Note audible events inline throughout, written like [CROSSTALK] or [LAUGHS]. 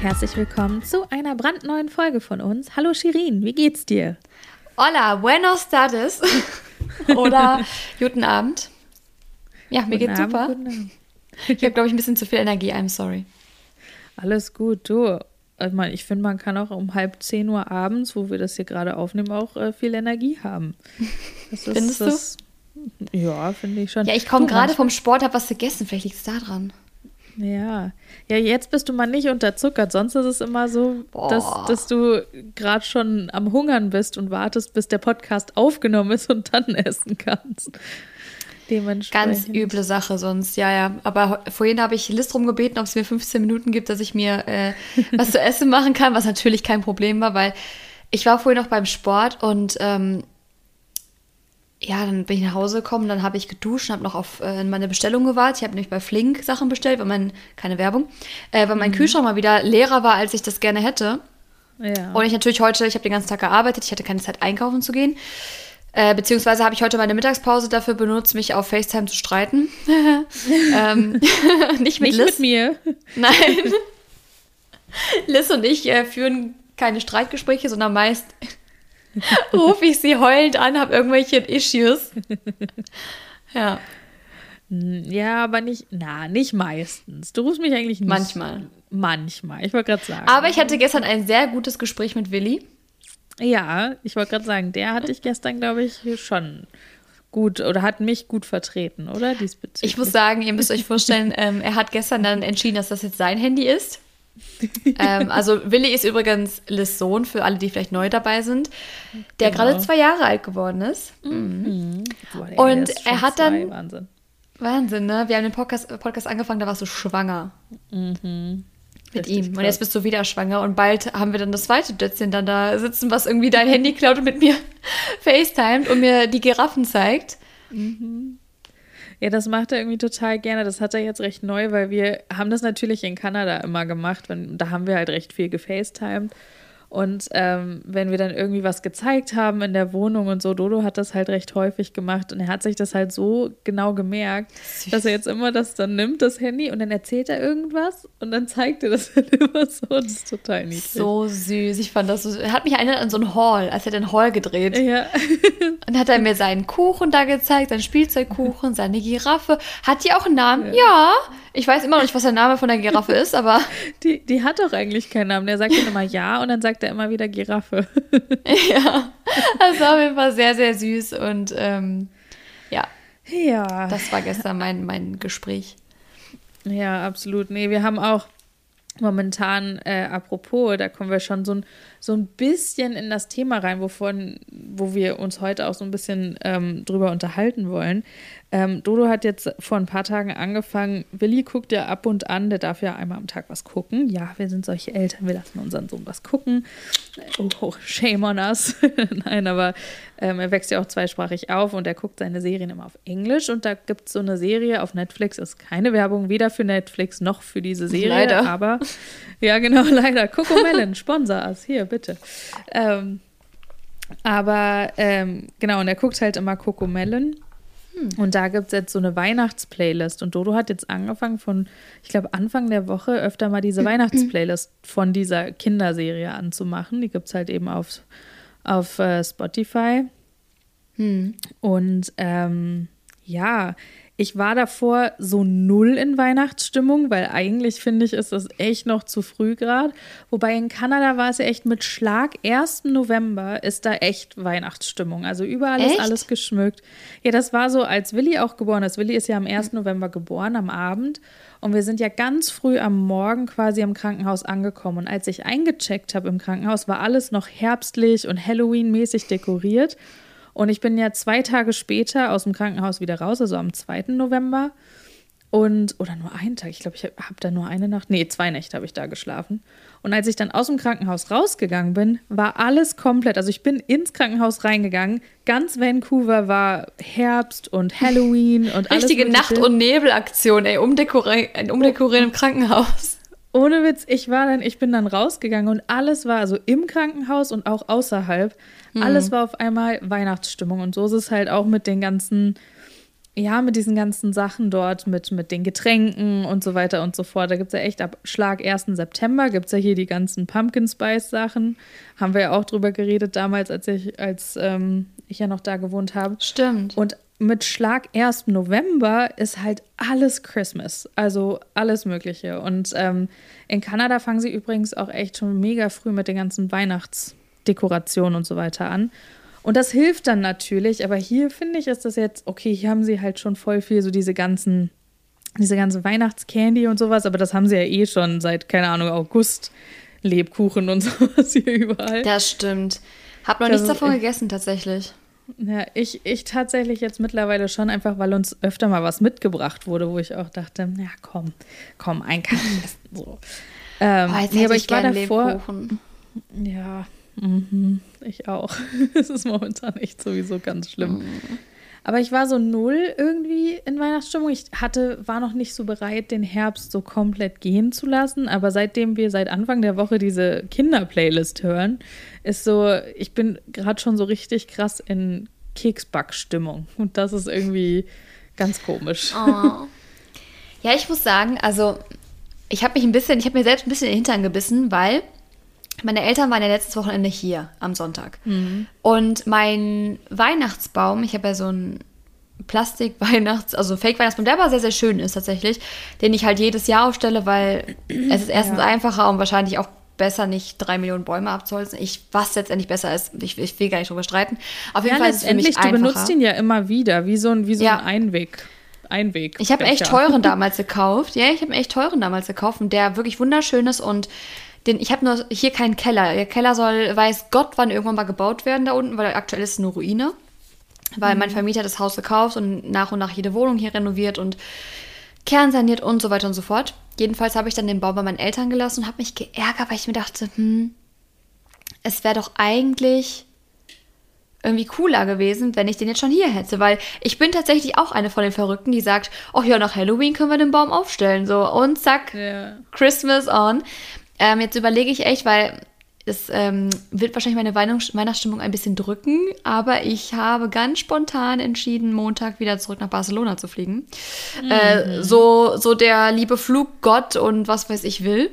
herzlich willkommen zu einer brandneuen Folge von uns. Hallo Shirin, wie geht's dir? Hola, buenos tardes. [LAUGHS] Oder guten Abend. Ja, mir Guten geht's Abend, super. guten Abend. Ich habe, glaube ich, ein bisschen zu viel Energie. I'm sorry. Alles gut, du. Ich, mein, ich finde, man kann auch um halb zehn Uhr abends, wo wir das hier gerade aufnehmen, auch äh, viel Energie haben. Das ist, Findest du? das, Ja, finde ich schon. Ja, ich komme Du, gerade vom Sport, habe was gegessen. Vielleicht liegt es da dran. Ja. ja, jetzt bist du mal nicht unterzuckert. Sonst ist es immer so, dass, Boah. dass du gerade schon am Hungern bist und wartest, bis der Podcast aufgenommen ist und dann [LAUGHS] essen kannst. Dementsprechend. Ganz üble Sache sonst. Ja, ja. Aber vorhin habe ich List drum gebeten, ob es mir 15 Minuten gibt, dass ich mir äh, [LAUGHS] was zu essen machen kann, was natürlich kein Problem war, weil ich war vorhin noch beim Sport und ähm, ja, dann bin ich nach Hause gekommen, dann habe ich geduscht und habe noch auf äh, meine Bestellung gewartet. Ich habe nämlich bei Flink Sachen bestellt, weil mein, keine Werbung, äh, weil mein Kühlschrank mal wieder leerer war, als ich das gerne hätte. Ja. Und ich natürlich heute, ich habe den ganzen Tag gearbeitet, ich hatte keine Zeit einkaufen zu gehen. Äh, beziehungsweise habe ich heute meine Mittagspause dafür benutzt, mich auf FaceTime zu streiten. [LAUGHS] ähm, [LAUGHS] nicht mit nicht Liz. mit mir. Nein. [LAUGHS] Liz und ich äh, führen keine Streitgespräche, sondern meist [LAUGHS] rufe ich sie heulend an, habe irgendwelche Issues. [LAUGHS] ja, Ja, aber nicht, na, nicht meistens. Du rufst mich eigentlich nicht. Manchmal. Manchmal, ich wollte gerade sagen. aber ich hatte gestern ein sehr gutes Gespräch mit Willi. ja, ich wollte gerade sagen, der hat dich gestern, glaube ich, schon gut oder hat mich gut vertreten, oder? Diesbezüglich. Ich muss sagen, ihr müsst euch vorstellen, ähm, er hat gestern dann entschieden, dass das jetzt sein Handy ist. [LAUGHS] ähm, also Willi ist übrigens Liz Sohn, für alle, die vielleicht neu dabei sind, der Genau. gerade zwei Jahre alt geworden ist. Boah, der Und ist er schon hat zwei, dann- Wahnsinn. Wahnsinn, ne? Wir haben den Podcast, Podcast angefangen, da warst du schwanger. Mit Richtig ihm. Und krass. jetzt bist du wieder schwanger und bald haben wir dann das zweite Dötzchen dann da sitzen, was irgendwie dein Handy klaut und mit mir [LAUGHS] FaceTimet und mir die Giraffen zeigt. Ja, das macht er irgendwie total gerne. Das hat er jetzt recht neu, weil wir haben das natürlich in Kanada immer gemacht. Wenn, da haben wir halt recht viel gefacetimed. Und ähm, wenn wir dann irgendwie was gezeigt haben in der Wohnung und so, Dodo hat das halt recht häufig gemacht und er hat sich das halt so genau gemerkt, dass er jetzt immer das dann nimmt, das Handy, und dann erzählt er irgendwas und dann zeigt er das [LAUGHS] halt immer so. Das ist total niedlich. So süß. Ich fand das so. Er hat mich erinnert an so einen Hall, als er den Hall gedreht. Ja. [LAUGHS] Und hat er mir seinen Kuchen da gezeigt, seinen Spielzeugkuchen, seine Giraffe. Hat die auch einen Namen? Ja. Ich weiß immer noch nicht, was der Name von der Giraffe ist, aber [LAUGHS] Die, die hat doch eigentlich keinen Namen. Der sagt dann immer ja und dann sagt er immer wieder Giraffe. [LAUGHS] ja. Das war auf jeden Fall sehr, sehr süß. Und ähm, ja, Ja. das war gestern mein, mein Gespräch. Ja, absolut. Nee, wir haben auch momentan, äh, apropos, da kommen wir schon so ein, so ein bisschen in das Thema rein, wovon, wo wir uns heute auch so ein bisschen ähm, drüber unterhalten wollen. Ähm, Dodo hat jetzt vor ein paar Tagen angefangen, Willi guckt ja ab und an, der darf ja einmal am Tag was gucken. Ja, wir sind solche Eltern, wir lassen unseren Sohn was gucken. Oh, oh shame on us. [LAUGHS] Nein, aber ähm, er wächst ja auch zweisprachig auf und er guckt seine Serien immer auf Englisch und da gibt es so eine Serie auf Netflix, ist keine Werbung, weder für Netflix noch für diese Serie, Leider. aber ja, genau, [LAUGHS] leider. Coco Melon, sponsor us, hier, bitte. Ähm, aber ähm, genau, und er guckt halt immer Coco Melon. Und da gibt es jetzt so eine Weihnachtsplaylist. Und Dodo hat jetzt angefangen von, ich glaube, Anfang der Woche öfter mal diese [CLEARS THROAT] Weihnachtsplaylist von dieser Kinderserie anzumachen. Die gibt es halt eben auf, auf äh, Spotify. Und ähm, ja, ich war davor so null in Weihnachtsstimmung, weil eigentlich finde ich, ist das echt noch zu früh gerade. Wobei in Kanada war es ja echt mit Schlag 1. November ist da echt Weihnachtsstimmung. Also überall ist Echt? alles geschmückt. Ja, das war so, als Willi auch geboren ist. Willi ist ja am 1. November geboren, am Abend. Und wir sind ja ganz früh am Morgen quasi im Krankenhaus angekommen. Und als ich eingecheckt habe im Krankenhaus, war alles noch herbstlich und Halloween-mäßig dekoriert. Und ich bin ja zwei Tage später aus dem Krankenhaus wieder raus, also am 2. November. Und, oder nur einen Tag, ich glaube, ich habe hab da nur eine Nacht, nee, zwei Nächte habe ich da geschlafen. Und als ich dann aus dem Krankenhaus rausgegangen bin, war alles komplett, also ich bin ins Krankenhaus reingegangen, ganz Vancouver war Herbst und Halloween und alles Richtige. Nacht- und Nebelaktion, ey, umdekorieren, ein Umdekorieren im Krankenhaus. Ohne Witz, ich war dann, ich bin dann rausgegangen und alles war, also im Krankenhaus und auch außerhalb, alles war auf einmal Weihnachtsstimmung. Und so ist es halt auch mit den ganzen, ja, mit diesen ganzen Sachen dort, mit, mit den Getränken und so weiter und so fort. Da gibt es ja echt ab Schlag 1. September, gibt es ja hier die ganzen Pumpkin Spice Sachen. Haben wir ja auch drüber geredet damals, als ich, als ähm, ich ja noch da gewohnt habe. Stimmt. Und mit Schlag 1. November ist halt alles Christmas. Also alles Mögliche. Und ähm, in Kanada fangen sie übrigens auch echt schon mega früh mit den ganzen Weihnachtsdekorationen und so weiter an. Und das hilft dann natürlich, aber hier finde ich, ist das jetzt, okay, hier haben sie halt schon voll viel so diese ganzen, diese ganze Weihnachtscandy und sowas, aber das haben sie ja eh schon seit, keine Ahnung, August. Lebkuchen und [LAUGHS] sowas hier überall. Das stimmt. Hab noch nichts davon gegessen, tatsächlich. Ja, ich, ich tatsächlich jetzt mittlerweile schon, einfach weil uns öfter mal was mitgebracht wurde, wo ich auch dachte, ja komm, komm, ein kann. [LAUGHS] So. Ähm, oh, nee, aber ich, ich war davor. Lebkuchen. Ja, Mhm, ich auch. [LAUGHS] Es ist momentan echt sowieso ganz schlimm. Mhm. Aber ich war so null irgendwie in Weihnachtsstimmung. Ich hatte, war noch nicht so bereit, den Herbst so komplett gehen zu lassen. Aber seitdem wir seit Anfang der Woche diese Kinder-Playlist hören, ist so, ich bin gerade schon so richtig krass in Keksbackstimmung. Und das ist irgendwie ganz komisch. Oh. Ja, ich muss sagen, also ich habe mich ein bisschen, ich habe mir selbst ein bisschen in den Hintern gebissen, weil meine Eltern waren ja letztes Wochenende hier am Sonntag. Mhm. Und mein Weihnachtsbaum, ich habe ja so einen Plastik-Weihnachts-, also Fake-Weihnachtsbaum, der aber sehr, sehr schön ist tatsächlich, den ich halt jedes Jahr aufstelle, weil [CLEARS THROAT] es ist erstens ja. einfacher und wahrscheinlich auch besser, nicht drei Millionen Bäume abzuholzen. Ich, was letztendlich besser ist, ich, ich will gar nicht drüber streiten. Auf jeden ja, Fall ist es für mich einfacher. Du benutzt ihn ja immer wieder, wie so ein, wie so ja. ein Einweg. Einweg. Ich habe echt teuren [LAUGHS] damals gekauft. Ja, ich habe echt teuren damals gekauft und der wirklich wunderschön ist und den, ich habe nur hier keinen Keller. Der Keller soll, weiß Gott, wann irgendwann mal gebaut werden da unten, weil aktuell ist es nur Ruine. Weil mhm. mein Vermieter das Haus gekauft und nach und nach jede Wohnung hier renoviert und kernsaniert und so weiter und so fort. Jedenfalls habe ich dann den Bau bei meinen Eltern gelassen und habe mich geärgert, weil ich mir dachte, hm, es wäre doch eigentlich irgendwie cooler gewesen, wenn ich den jetzt schon hier hätte, weil ich bin tatsächlich auch eine von den Verrückten, die sagt, oh ja, nach Halloween können wir den Baum aufstellen, so und zack, yeah. Christmas on. Ähm, jetzt überlege ich echt, weil es ähm, wird wahrscheinlich meine Weihnachtsstimmung ein bisschen drücken, aber ich habe ganz spontan entschieden, Montag wieder zurück nach Barcelona zu fliegen. Mhm. Äh, so, so der liebe Fluggott und was weiß ich will.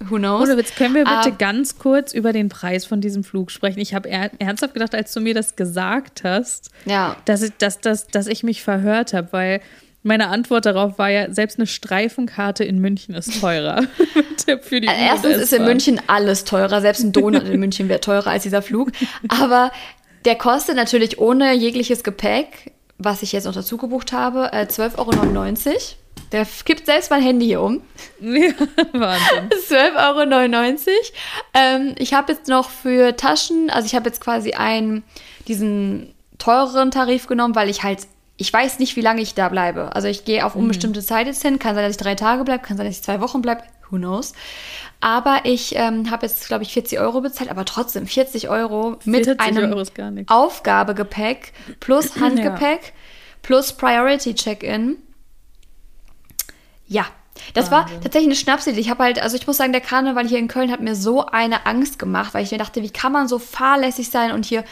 Who knows? Oder jetzt können wir bitte uh, ganz kurz über den Preis von diesem Flug sprechen. Ich habe er ernsthaft gedacht, als du mir das gesagt hast, ja. dass, ich, dass, dass, dass ich mich verhört habe, weil meine Antwort darauf war ja, selbst eine Streifenkarte in München ist teurer. [LAUGHS] Tipp für die Erstens ist in München alles teurer, selbst ein Donut in [LAUGHS] München wäre teurer als dieser Flug. Aber der kostet natürlich ohne jegliches Gepäck, was ich jetzt noch dazu gebucht habe, 12,99 äh, Euro. Der kippt selbst mein Handy hier um. Ja, [LAUGHS] Wahnsinn. 12,99 Euro. Ähm, ich habe jetzt noch für Taschen, also ich habe jetzt quasi einen, diesen teureren Tarif genommen, weil ich halt ich weiß nicht, wie lange ich da bleibe. Also ich gehe auf mhm. unbestimmte Zeit jetzt hin. Kann sein, dass ich drei Tage bleibe, kann sein, dass ich zwei Wochen bleibe. Who knows? Aber ich ähm, habe jetzt, glaube ich, 40 Euro bezahlt, aber trotzdem 40 Euro mit 40 einem Euro Aufgabegepäck plus [CLEARS THROAT] Handgepäck ja. plus Priority Check-in. Ja, das Wahnsinn. war tatsächlich eine Schnapsidee. Ich habe halt, also ich muss sagen, der Karneval hier in Köln hat mir so eine Angst gemacht, weil ich mir dachte, wie kann man so fahrlässig sein und hier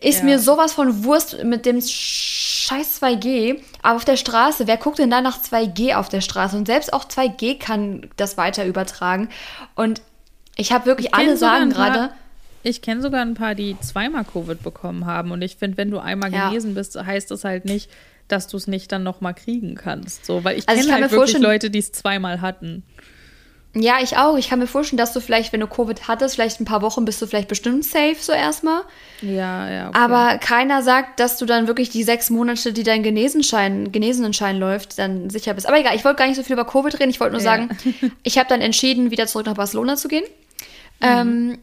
ist ja. mir sowas von Wurst mit dem scheiß 2G. Aber auf der Straße, wer guckt denn da nach 2G auf der Straße? Und selbst auch 2G kann das weiter übertragen. Und ich habe wirklich, ich alle sagen gerade. Ich kenne sogar ein paar, die zweimal Covid bekommen haben. Und ich finde, wenn du einmal ja. genesen bist, heißt das halt nicht, dass du es nicht dann nochmal kriegen kannst. So, weil ich also kenne halt wirklich Leute, die es zweimal hatten. Ja, ich auch. Ich kann mir vorstellen, dass du vielleicht, wenn du Covid hattest, vielleicht ein paar Wochen bist du vielleicht bestimmt safe, so erstmal. Ja, ja. Okay. Aber keiner sagt, dass du dann wirklich die sechs Monate, die dein Genesenschein, Genesenenschein läuft, dann sicher bist. Aber egal, ich wollte gar nicht so viel über Covid reden. Ich wollte nur ja. sagen, [LAUGHS] ich habe dann entschieden, wieder zurück nach Barcelona zu gehen. Mhm. Ähm,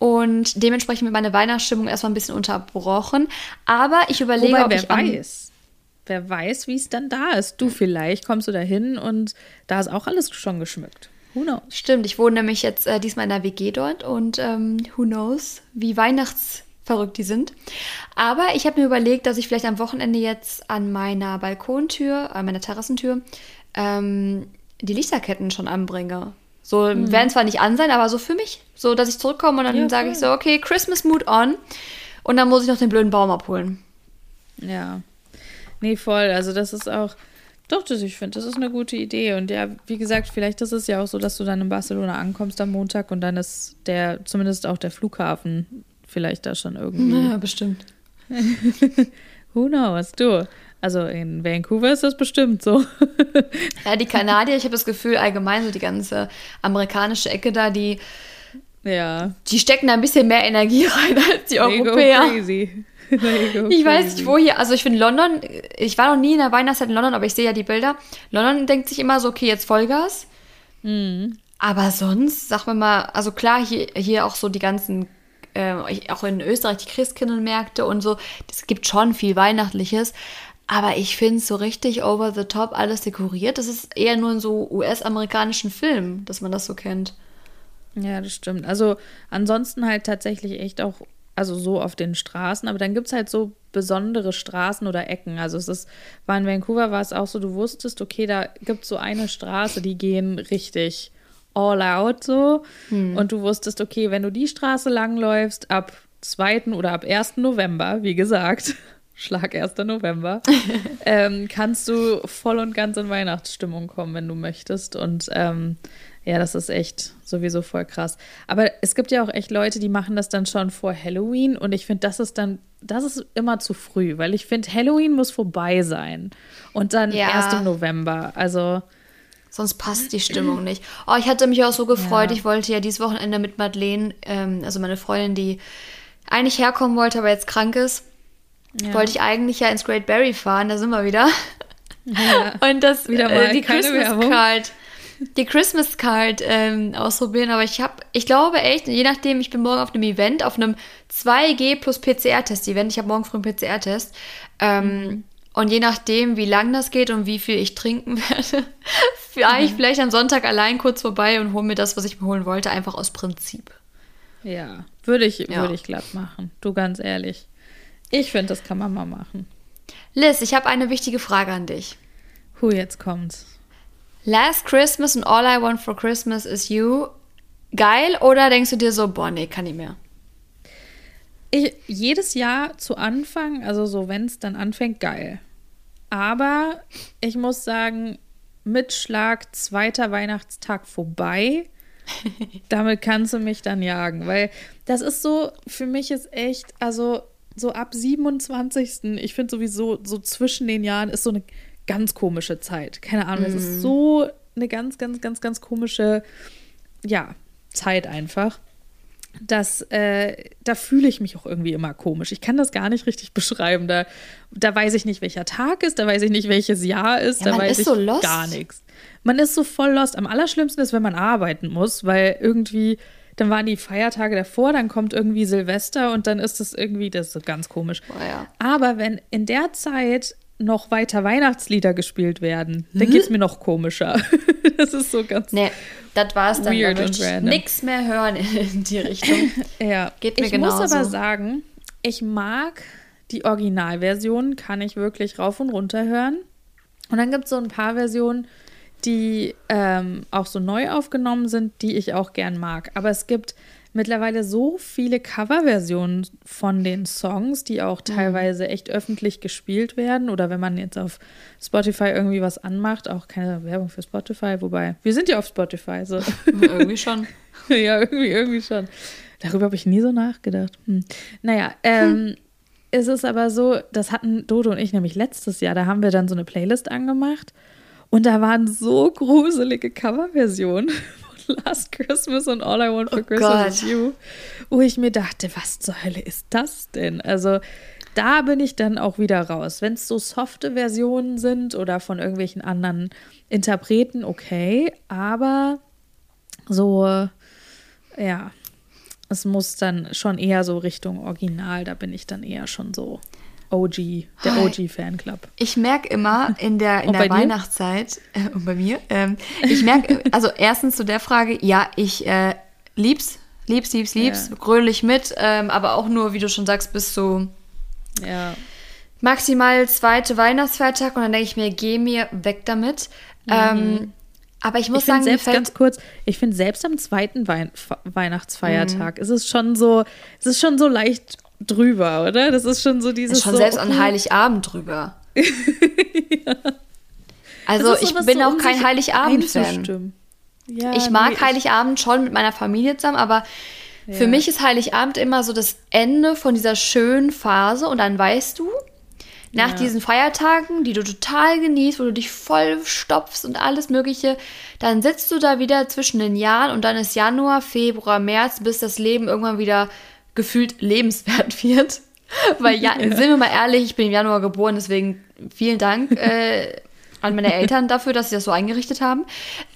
und dementsprechend wird meine Weihnachtsstimmung erstmal ein bisschen unterbrochen. Aber ich überlege, Wobei, ob wer ich weiß. Wer weiß, wie es dann da ist. Du vielleicht kommst du da hin und da ist auch alles schon geschmückt. Who knows? Stimmt, ich wohne nämlich jetzt äh, diesmal in der WG dort und ähm, who knows, wie weihnachtsverrückt die sind. Aber ich habe mir überlegt, dass ich vielleicht am Wochenende jetzt an meiner Balkontür, an meiner Terrassentür, ähm, die Lichterketten schon anbringe. So mhm. werden zwar nicht an sein, aber so für mich. So, dass ich zurückkomme und dann ja, sage ich so, okay, Christmas Mood on. Und dann muss ich noch den blöden Baum abholen. Ja. Nee, voll. Also das ist auch, doch, das, ich finde, das ist eine gute Idee. Und ja, wie gesagt, vielleicht ist es ja auch so, dass du dann in Barcelona ankommst am Montag und dann ist der, zumindest auch der Flughafen vielleicht da schon irgendwie. Ja, bestimmt. [LAUGHS] Who knows? Du. Also in Vancouver ist das bestimmt so. [LAUGHS] ja, die Kanadier, ich habe das Gefühl, allgemein so die ganze amerikanische Ecke da, die, ja. die stecken da ein bisschen mehr Energie [LAUGHS] rein als die Europäer. Go crazy. [LAUGHS] Ich weiß nicht, wo hier, also ich finde London, ich war noch nie in der Weihnachtszeit in London, aber ich sehe ja die Bilder. London denkt sich immer so, okay, jetzt Vollgas. Mhm. Aber sonst, sag mir mal, also klar, hier, hier auch so die ganzen, äh, auch in Österreich die Christkindlmärkte und so, es gibt schon viel Weihnachtliches. Aber ich finde es so richtig over the top alles dekoriert. Das ist eher nur in so US-amerikanischen Filmen, dass man das so kennt. Ja, das stimmt. Also ansonsten halt tatsächlich echt auch, also so auf den Straßen, aber dann gibt es halt so besondere Straßen oder Ecken. Also es ist, war in Vancouver war es auch so, du wusstest, okay, da gibt es so eine Straße, die gehen richtig all out so. Und du wusstest, okay, wenn du die Straße langläufst, ab 2. oder ab 1. November, wie gesagt, [LAUGHS] Schlag 1. November, [LAUGHS] ähm, kannst du voll und ganz in Weihnachtsstimmung kommen, wenn du möchtest. Und ähm, ja, das ist echt sowieso voll krass. Aber es gibt ja auch echt Leute, die machen das dann schon vor Halloween. Und ich finde, das ist dann, das ist immer zu früh, weil ich finde, Halloween muss vorbei sein. Und dann Ja. erst im November. Also, Sonst passt die Stimmung nicht. Oh, ich hatte mich auch so gefreut. Ja. Ich wollte ja dieses Wochenende mit Madeleine, ähm, also meine Freundin, die eigentlich herkommen wollte, aber jetzt krank ist, ja. wollte ich eigentlich ja ins Great Barry fahren. Da sind wir wieder. Ja. [LAUGHS] Und das Wieder äh, mal die keine Christmas. Card, die Christmas Card ähm, ausprobieren. Aber ich habe, ich glaube echt, je nachdem, ich bin morgen auf einem Event, auf einem 2G plus PCR-Test-Event. Ich habe morgen früh einen PCR-Test. Ähm, Mhm. Und je nachdem, wie lang das geht und wie viel ich trinken [LAUGHS] werde, fahre Mhm. ich vielleicht am Sonntag allein kurz vorbei und hole mir das, was ich mir holen wollte, einfach aus Prinzip. Ja, würde ich, Ja. würde ich glatt machen. Du ganz ehrlich. Ich finde, das kann man mal machen. Liz, ich habe eine wichtige Frage an dich. Hu, jetzt kommt's. Last Christmas and All I Want for Christmas is You. Geil oder denkst du dir so, boah, nee, kann nicht mehr? Ich, jedes Jahr zu Anfang, also so, wenn es dann anfängt, geil. Aber ich muss sagen, mit Schlag zweiter Weihnachtstag vorbei, [LAUGHS] damit kannst du mich dann jagen. Weil das ist so, für mich ist echt, also so ab 27. Ich finde sowieso, so zwischen den Jahren ist so eine ganz komische Zeit. Keine Ahnung, es ist so eine ganz, ganz, ganz, ganz komische, ja, Zeit einfach das, äh, da fühle ich mich auch irgendwie immer komisch. Ich kann das gar nicht richtig beschreiben. Da, da weiß ich nicht, welcher Tag ist, da weiß ich nicht, welches Jahr ist, Ja, da weiß ist ich so gar nichts. Man ist so voll lost. Am allerschlimmsten ist, wenn man arbeiten muss, weil irgendwie, dann waren die Feiertage davor, dann kommt irgendwie Silvester und dann ist das irgendwie, das ist so ganz komisch. Boah, ja. Aber wenn in der Zeit noch weiter Weihnachtslieder gespielt werden, dann geht es mir noch komischer. [LAUGHS] das ist so ganz. Nee, das war's dann. Weird und random. nichts mehr hören in die Richtung. [LAUGHS] Ja, Geht mir ich muss genauso. aber sagen, ich mag die Originalversion, kann ich wirklich rauf und runter hören. Und dann gibt es so ein paar Versionen, die ähm, auch so neu aufgenommen sind, die ich auch gern mag. Aber es gibt mittlerweile so viele Coverversionen von den Songs, die auch teilweise echt öffentlich gespielt werden. Oder wenn man jetzt auf Spotify irgendwie was anmacht, auch keine Werbung für Spotify, wobei wir sind ja auf Spotify. So. Irgendwie schon. [LAUGHS] ja, irgendwie, irgendwie schon. Darüber habe ich nie so nachgedacht. Hm. Naja, ähm, es ist aber so, das hatten Dodo und ich nämlich letztes Jahr, da haben wir dann so eine Playlist angemacht und da waren so gruselige Coverversionen [LAUGHS] Last Christmas und All I Want for Oh Christmas is Gott. You, wo ich mir dachte, was zur Hölle ist das denn? Also da bin ich dann auch wieder raus. Wenn es so softe Versionen sind oder von irgendwelchen anderen Interpreten, okay, aber so, ja, es muss dann schon eher so Richtung Original, da bin ich dann eher schon so OG, der. OG-Fanclub. Ich merke immer in der, in Und der? Weihnachtszeit, äh, und bei mir, ähm, ich merke, also erstens zu der Frage, ja, ich äh, lieb's, lieb's, lieb's, lieb's, Ja. gröle ich mit, ähm, aber auch nur, wie du schon sagst, bis zu Ja, maximal zweite Weihnachtsfeiertag und dann denke ich mir, geh mir weg damit. Ähm, aber ich muss ich finde sagen, selbst ganz kurz, ich finde selbst am zweiten Wein Fe- Weihnachtsfeiertag ist es schon so, es ist schon so leicht drüber, oder? Das ist schon so dieses ist schon so, selbst okay, an Heiligabend drüber. [LAUGHS] ja. Also ich bin so auch kein Heiligabend-Fan. Ja, ich mag nee, Heiligabend schon mit meiner Familie zusammen, aber ja. für mich ist Heiligabend immer so das Ende von dieser schönen Phase und dann weißt du, nach ja. diesen Feiertagen, die du total genießt, wo du dich voll stopfst und alles Mögliche, dann sitzt du da wieder zwischen den Jahren und dann ist Januar, Februar, März, bis das Leben irgendwann wieder gefühlt lebenswert [LAUGHS] wird. Weil ja, ja, sind wir mal ehrlich, ich bin im Januar geboren, deswegen vielen Dank äh, an meine Eltern dafür, dass sie das so eingerichtet haben.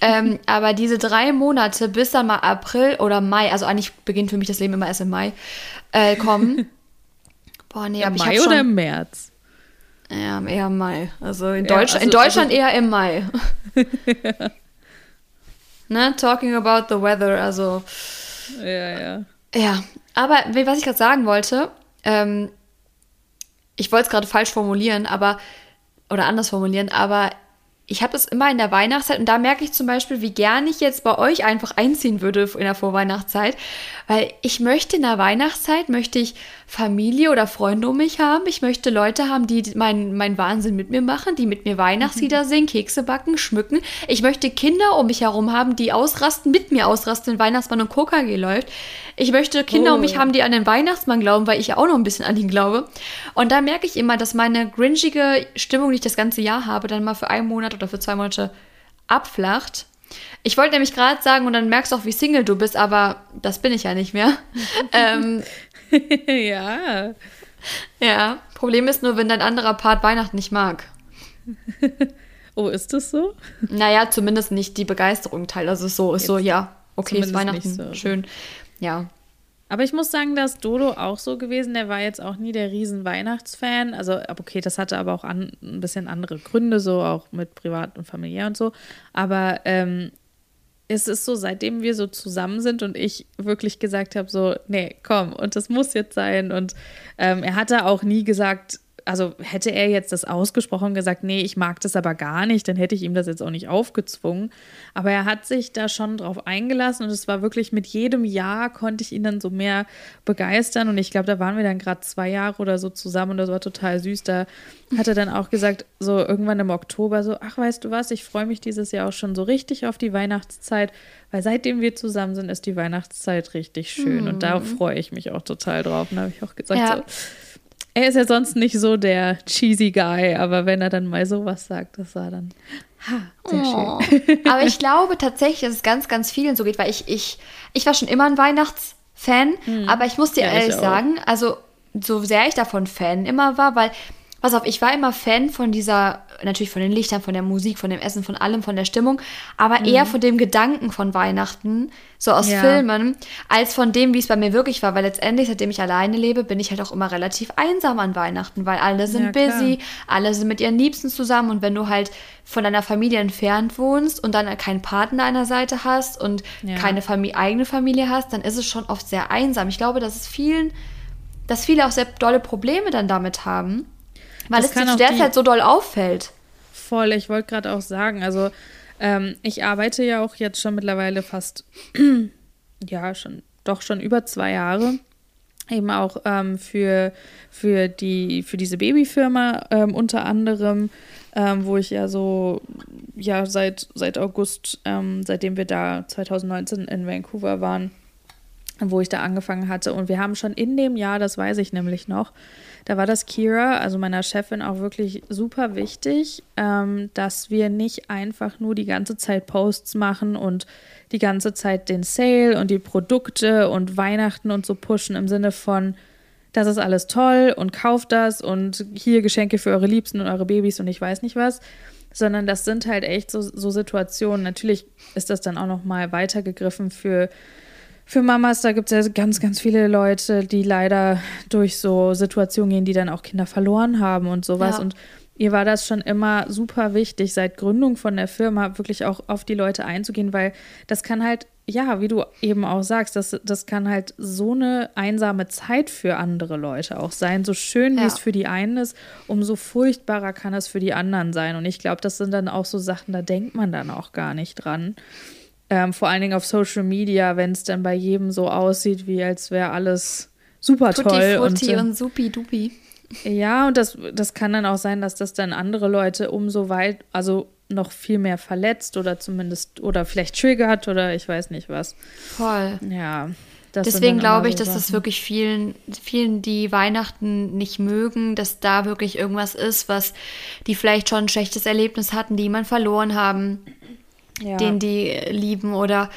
Ähm, aber diese drei Monate bis dann mal April oder Mai, also eigentlich beginnt für mich das Leben immer erst im Mai, äh, kommen. [LAUGHS] Boah, nee, aber Mai ich habe schon, oder im März? Ja, eher im Mai. Also in, ja, Deutsch, also, in Deutschland also, eher im Mai. [LAUGHS] ne? Talking about the weather, also. Ja, ja. Ja, aber was ich gerade sagen wollte, ähm, ich wollte es gerade falsch formulieren, aber, oder anders formulieren, aber ich habe das immer in der Weihnachtszeit und da merke ich zum Beispiel, wie gern ich jetzt bei euch einfach einziehen würde in der Vorweihnachtszeit, weil ich möchte in der Weihnachtszeit, möchte ich Familie oder Freunde um mich haben, ich möchte Leute haben, die meinen mein Wahnsinn mit mir machen, die mit mir Weihnachtslieder mhm. singen, Kekse backen, schmücken. Ich möchte Kinder um mich herum haben, die ausrasten, mit mir ausrasten, wenn Weihnachtsmann und KKG läuft. Ich möchte Kinder oh. um mich oh. haben, die an den Weihnachtsmann glauben, weil ich auch noch ein bisschen an ihn glaube. Und da merke ich immer, dass meine grinchige Stimmung, die ich das ganze Jahr habe, dann mal für einen Monat oder für zwei Monate abflacht. Ich wollte nämlich gerade sagen, und dann merkst du auch, wie Single du bist, aber das bin ich ja nicht mehr. [LAUGHS] ähm, [LAUGHS] ja. Ja. Problem ist nur, wenn dein anderer Part Weihnachten nicht mag. [LAUGHS] oh, ist das so? Naja, zumindest nicht die Begeisterung teilt. Also so, ist Jetzt so, ja, okay, ist Weihnachten, so. schön. Ja. Aber ich muss sagen, dass Dodo auch so gewesen. Der war jetzt auch nie der riesen Weihnachtsfan. Also, okay, das hatte aber auch an, ein bisschen andere Gründe, so auch mit privat und familiär und so. Aber ähm, es ist so, seitdem wir so zusammen sind und ich wirklich gesagt habe, so, nee, komm, und das muss jetzt sein. Und ähm, er hatte auch nie gesagt, also hätte er jetzt das ausgesprochen gesagt, nee, ich mag das aber gar nicht, dann hätte ich ihm das jetzt auch nicht aufgezwungen. Aber er hat sich da schon drauf eingelassen und es war wirklich mit jedem Jahr konnte ich ihn dann so mehr begeistern. Und ich glaube, da waren wir dann gerade zwei Jahre oder so zusammen und das war total süß. Da hat er dann auch gesagt, so irgendwann im Oktober, so, ach, weißt du was, ich freue mich dieses Jahr auch schon so richtig auf die Weihnachtszeit, weil seitdem wir zusammen sind, ist die Weihnachtszeit richtig schön. Mhm. Und da mhm. freue ich mich auch total drauf. Und da habe ich auch gesagt, ja. so, er ist ja sonst nicht so der cheesy Guy, aber wenn er dann mal sowas sagt, das war dann ha, sehr oh. schön. [LAUGHS] [LAUGHS] aber ich glaube tatsächlich, dass es ganz, ganz vielen so geht, weil ich, ich, ich war schon immer ein Weihnachtsfan, hm. aber ich muss dir ja, ehrlich sagen, also so sehr ich davon Fan immer war, weil Pass auf, ich war immer Fan von dieser, natürlich von den Lichtern, von der Musik, von dem Essen, von allem, von der Stimmung, aber mhm. eher von dem Gedanken von Weihnachten, so aus ja. Filmen, als von dem, wie es bei mir wirklich war. Weil letztendlich, seitdem ich alleine lebe, bin ich halt auch immer relativ einsam an Weihnachten, weil alle sind ja, busy, alle sind mit ihren Liebsten zusammen und wenn du halt von deiner Familie entfernt wohnst und dann keinen Partner an der Seite hast und ja. keine Familie, eigene Familie hast, dann ist es schon oft sehr einsam. Ich glaube, dass es vielen, dass viele auch sehr dolle Probleme dann damit haben weil das es zu der Zeit so doll auffällt. Voll, ich wollte gerade auch sagen, also ähm, ich arbeite ja auch jetzt schon mittlerweile fast, [CLEARS THROAT] ja, schon, doch schon über zwei Jahre. Eben auch ähm, für, für, die, für diese Babyfirma ähm, unter anderem, ähm, wo ich ja so, ja, seit, seit August, ähm, seitdem wir da 2019 in Vancouver waren, wo ich da angefangen hatte. Und wir haben schon in dem Jahr, das weiß ich nämlich noch, da war das Kira, also meiner Chefin, auch wirklich super wichtig, ähm, dass wir nicht einfach nur die ganze Zeit Posts machen und die ganze Zeit den Sale und die Produkte und Weihnachten und so pushen im Sinne von, das ist alles toll und kauft das und hier Geschenke für eure Liebsten und eure Babys und ich weiß nicht was, sondern das sind halt echt so, so Situationen. Natürlich ist das dann auch noch mal weitergegriffen für für Mamas, da gibt es ja ganz, ganz viele Leute, die leider durch so Situationen gehen, die dann auch Kinder verloren haben und sowas. Ja. Und ihr war das schon immer super wichtig, seit Gründung von der Firma wirklich auch auf die Leute einzugehen, weil das kann halt, ja, wie du eben auch sagst, das, das kann halt so eine einsame Zeit für andere Leute auch sein. So schön, wie ja. es für die einen ist, umso furchtbarer kann es für die anderen sein. Und ich glaube, das sind dann auch so Sachen, da denkt man dann auch gar nicht dran. Ähm, vor allen Dingen auf Social Media, wenn es dann bei jedem so aussieht, wie als wäre alles super Tutti toll. Frutti und, und supi dupi. Ja, und das, das kann dann auch sein, dass das dann andere Leute umso weit, also noch viel mehr verletzt oder zumindest, oder vielleicht triggert oder ich weiß nicht was. Voll. Ja. Deswegen glaube ich, so dass das wirklich vielen, vielen, die Weihnachten nicht mögen, dass da wirklich irgendwas ist, was die vielleicht schon ein schlechtes Erlebnis hatten, die jemand verloren haben, ja. den die lieben oder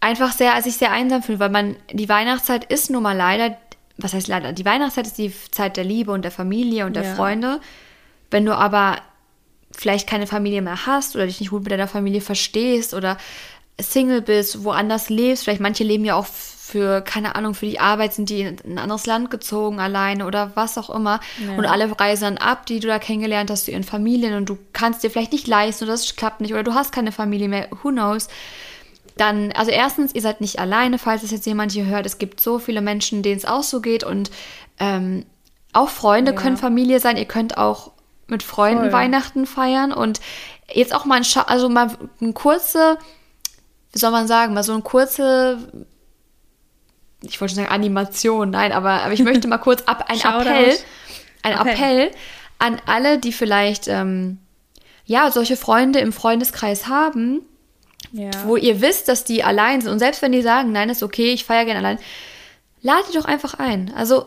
einfach sehr, sich sehr einsam fühlen, weil man, die Weihnachtszeit ist nun mal leider, was heißt leider, die Weihnachtszeit ist die Zeit der Liebe und der Familie und der ja. Freunde. Wenn du aber vielleicht keine Familie mehr hast oder dich nicht gut mit deiner Familie verstehst oder Single bist, woanders lebst, vielleicht manche leben ja auch für, keine Ahnung, für die Arbeit sind die in ein anderes Land gezogen alleine oder was auch immer. Ja. Und alle reisen ab, die du da kennengelernt hast, zu ihren Familien und du kannst dir vielleicht nicht leisten oder das klappt nicht oder du hast keine Familie mehr, who knows. Dann, also erstens, ihr seid nicht alleine, falls es jetzt jemand hier hört. Es gibt so viele Menschen, denen es auch so geht und ähm, auch Freunde ja. können Familie sein. Ihr könnt auch mit Freunden Voll. Weihnachten feiern und jetzt auch mal ein, Scha also mal ein kurze, wie soll man sagen, mal so ein kurze, ich wollte schon sagen Animation, nein, aber, aber ich möchte mal kurz ab, [LAUGHS] ein Appell, ein Appell. Appell an alle, die vielleicht, ähm, ja, solche Freunde im Freundeskreis haben, ja. wo ihr wisst, dass die allein sind und selbst wenn die sagen, nein, ist okay, ich feiere gerne allein, ladet doch einfach ein. Also,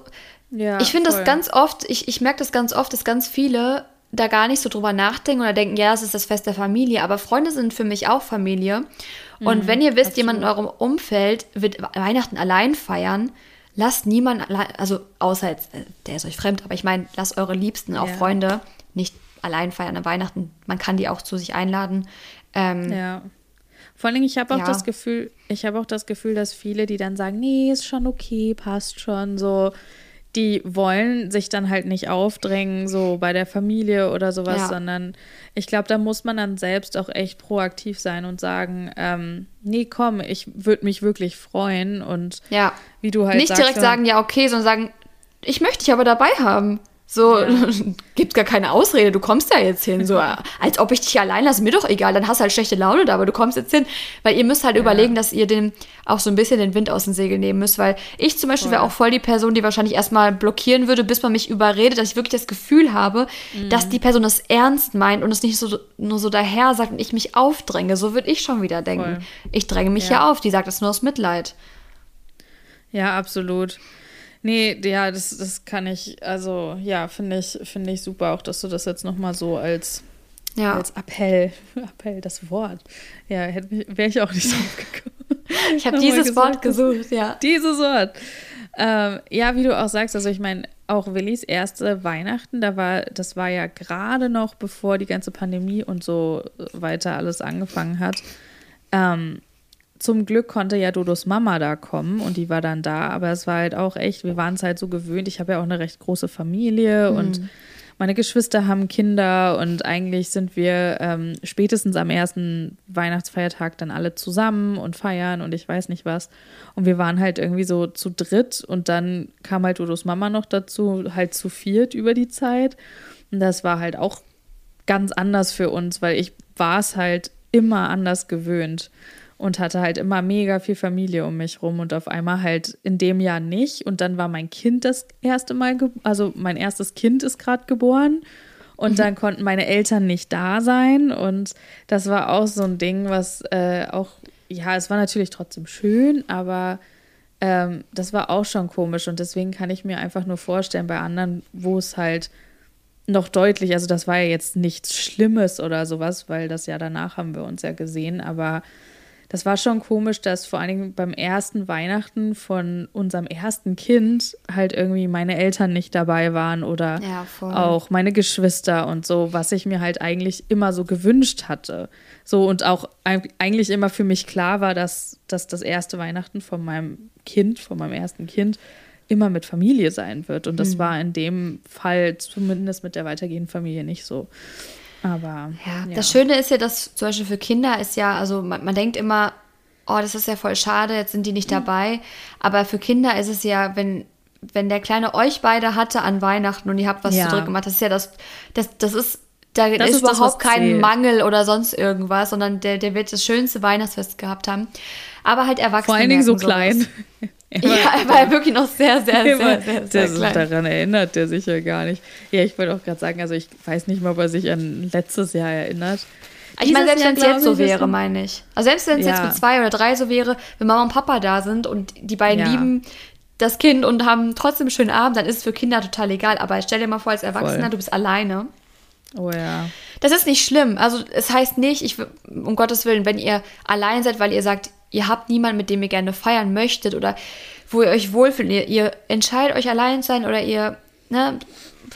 ja, ich finde das ganz oft, ich, ich merke das ganz oft, dass ganz viele da gar nicht so drüber nachdenken oder denken, ja, es ist das Fest der Familie, aber Freunde sind für mich auch Familie. Und mhm, wenn ihr wisst, absolut. jemand in eurem Umfeld wird Weihnachten allein feiern, lasst niemanden allein, also außer jetzt, äh, der ist euch fremd, aber ich meine, lasst eure Liebsten, auch ja. Freunde, nicht allein feiern an Weihnachten. Man kann die auch zu sich einladen. Ähm, ja. Vor allen Dingen, ich habe auch ja. das Gefühl, ich habe auch das Gefühl, dass viele, die dann sagen, nee, ist schon okay, passt schon, so, die wollen sich dann halt nicht aufdrängen, so bei der Familie oder sowas, ja. sondern ich glaube, da muss man dann selbst auch echt proaktiv sein und sagen, ähm, nee, komm, ich würde mich wirklich freuen und ja. wie du halt Nicht sagst, direkt sagen, ja, okay, sondern sagen, ich möchte dich aber dabei haben. So, ja. [LAUGHS] gibt gar keine Ausrede, du kommst ja jetzt hin. So, [LAUGHS] als ob ich dich allein lasse, mir doch egal, dann hast du halt schlechte Laune da, aber du kommst jetzt hin. Weil ihr müsst halt ja. überlegen, dass ihr den auch so ein bisschen den Wind aus den Segeln nehmen müsst, weil ich zum Beispiel wäre auch voll die Person, die wahrscheinlich erstmal blockieren würde, bis man mich überredet, dass ich wirklich das Gefühl habe, mhm. dass die Person das ernst meint und es nicht so nur so daher sagt und ich mich aufdränge. So würde ich schon wieder denken. Voll. Ich dränge mich ja. ja auf, die sagt das nur aus Mitleid. Ja, absolut. Nee, ja, das, das kann ich, also ja, finde ich, finde ich super, auch dass du das jetzt nochmal so als, ja. als Appell, [LAUGHS] Appell, das Wort. Ja, wäre ich auch nicht so [LAUGHS] gekommen. Ich habe dieses gesagt, Wort gesucht, ja. Dieses Wort. Ähm, ja, wie du auch sagst, also ich meine, auch Willis erste Weihnachten, da war, das war ja gerade noch, bevor die ganze Pandemie und so weiter alles angefangen hat. Ähm, zum Glück konnte ja Dodos Mama da kommen und die war dann da, aber es war halt auch echt, wir waren es halt so gewöhnt. Ich habe ja auch eine recht große Familie mhm. und meine Geschwister haben Kinder und eigentlich sind wir ähm, spätestens am ersten Weihnachtsfeiertag dann alle zusammen und feiern und ich weiß nicht was. Und wir waren halt irgendwie so zu dritt und dann kam halt Dodos Mama noch dazu, halt zu viert über die Zeit. Und das war halt auch ganz anders für uns, weil ich war es halt immer anders gewöhnt und hatte halt immer mega viel Familie um mich rum und auf einmal halt in dem Jahr nicht. Und dann war mein Kind das erste Mal, also mein erstes Kind ist gerade geboren und mhm. dann konnten meine Eltern nicht da sein und das war auch so ein Ding, was äh, auch, ja, es war natürlich trotzdem schön, aber ähm, das war auch schon komisch und deswegen kann ich mir einfach nur vorstellen, bei anderen, wo es halt noch deutlich, also das war ja jetzt nichts Schlimmes oder sowas, weil das ja danach haben wir uns ja gesehen, aber das war schon komisch, dass vor allen Dingen beim ersten Weihnachten von unserem ersten Kind halt irgendwie meine Eltern nicht dabei waren oder ja, auch meine Geschwister und so, was ich mir halt eigentlich immer so gewünscht hatte. So und auch eigentlich immer für mich klar war, dass, dass das erste Weihnachten von meinem Kind, von meinem ersten Kind, immer mit Familie sein wird. Und das mhm. war in dem Fall zumindest mit der weitergehenden Familie nicht so. Aber ja, ja, das Schöne ist ja, dass zum Beispiel für Kinder ist ja, also man, man denkt immer, oh, das ist ja voll schade, jetzt sind die nicht mhm. dabei. Aber für Kinder ist es ja, wenn, wenn der Kleine euch beide hatte an Weihnachten und ihr habt was ja. zu gemacht, das ist ja das, das, das ist, da das ist, ist überhaupt das, kein zählt. Mangel oder sonst irgendwas, sondern der, der wird das schönste Weihnachtsfest gehabt haben. Aber halt Erwachsene. Vor allen Dingen so klein. [LAUGHS] ja, er war ja wirklich noch sehr, sehr, sehr, sehr, sehr, sehr klein. Daran erinnert der sich ja gar nicht. Ja, ich wollte auch gerade sagen, also ich weiß nicht mal, ob er sich an letztes Jahr erinnert. Ich meine, selbst wenn es jetzt so wäre, meine ich. Also selbst wenn es ja. jetzt mit zwei oder drei so wäre, wenn Mama und Papa da sind und die beiden ja. lieben das Kind und haben trotzdem einen schönen Abend, dann ist es für Kinder total egal. Aber stell dir mal vor, als Erwachsener, Voll. du bist alleine. Oh ja. Das ist nicht schlimm. Also es heißt nicht, ich, um Gottes Willen, wenn ihr allein seid, weil ihr sagt, ihr habt niemanden, mit dem ihr gerne feiern möchtet oder wo ihr euch wohlfühlt, ihr, ihr entscheidet euch allein zu sein oder ihr ne,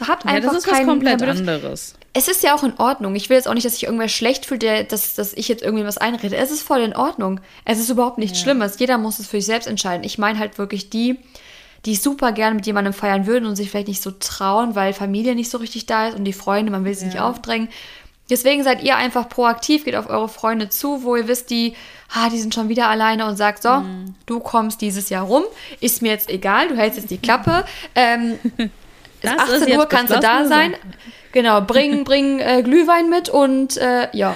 habt einfach ja, das ist kein, was komplett kein anderes. Es ist ja auch in Ordnung. Ich will jetzt auch nicht, dass sich irgendwer schlecht fühlt, der, dass, dass ich jetzt irgendwie was einrede. Es ist voll in Ordnung. Es ist überhaupt nichts ja. Schlimmes. Jeder muss es für sich selbst entscheiden. Ich meine halt wirklich die, die super gerne mit jemandem feiern würden und sich vielleicht nicht so trauen, weil Familie nicht so richtig da ist und die Freunde, man will sie ja. nicht aufdrängen. Deswegen seid ihr einfach proaktiv, geht auf eure Freunde zu, wo ihr wisst, die, ah, die sind schon wieder alleine und sagt, so, mhm. du kommst dieses Jahr rum, ist mir jetzt egal, du hältst jetzt die Klappe. Ähm, [LAUGHS] das 18 Uhr kannst du da sein. Genau, bring, [LAUGHS] bring äh, Glühwein mit und äh, ja,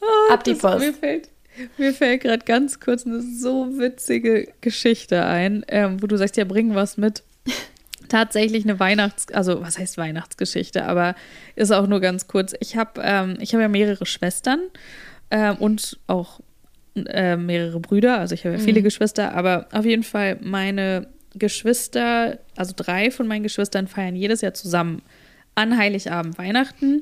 oh, ab die Post. Mir fällt, mir fällt gerade ganz kurz eine so witzige Geschichte ein, ähm, wo du sagst, ja, bring was mit. [LAUGHS] Tatsächlich eine Weihnachts-, also was heißt Weihnachtsgeschichte, aber ist auch nur ganz kurz. Ich habe ähm, hab ja mehrere Schwestern ähm, und auch äh, mehrere Brüder, also ich habe ja viele mhm. Geschwister, aber auf jeden Fall meine Geschwister, also drei von meinen Geschwistern feiern jedes Jahr zusammen an Heiligabend Weihnachten.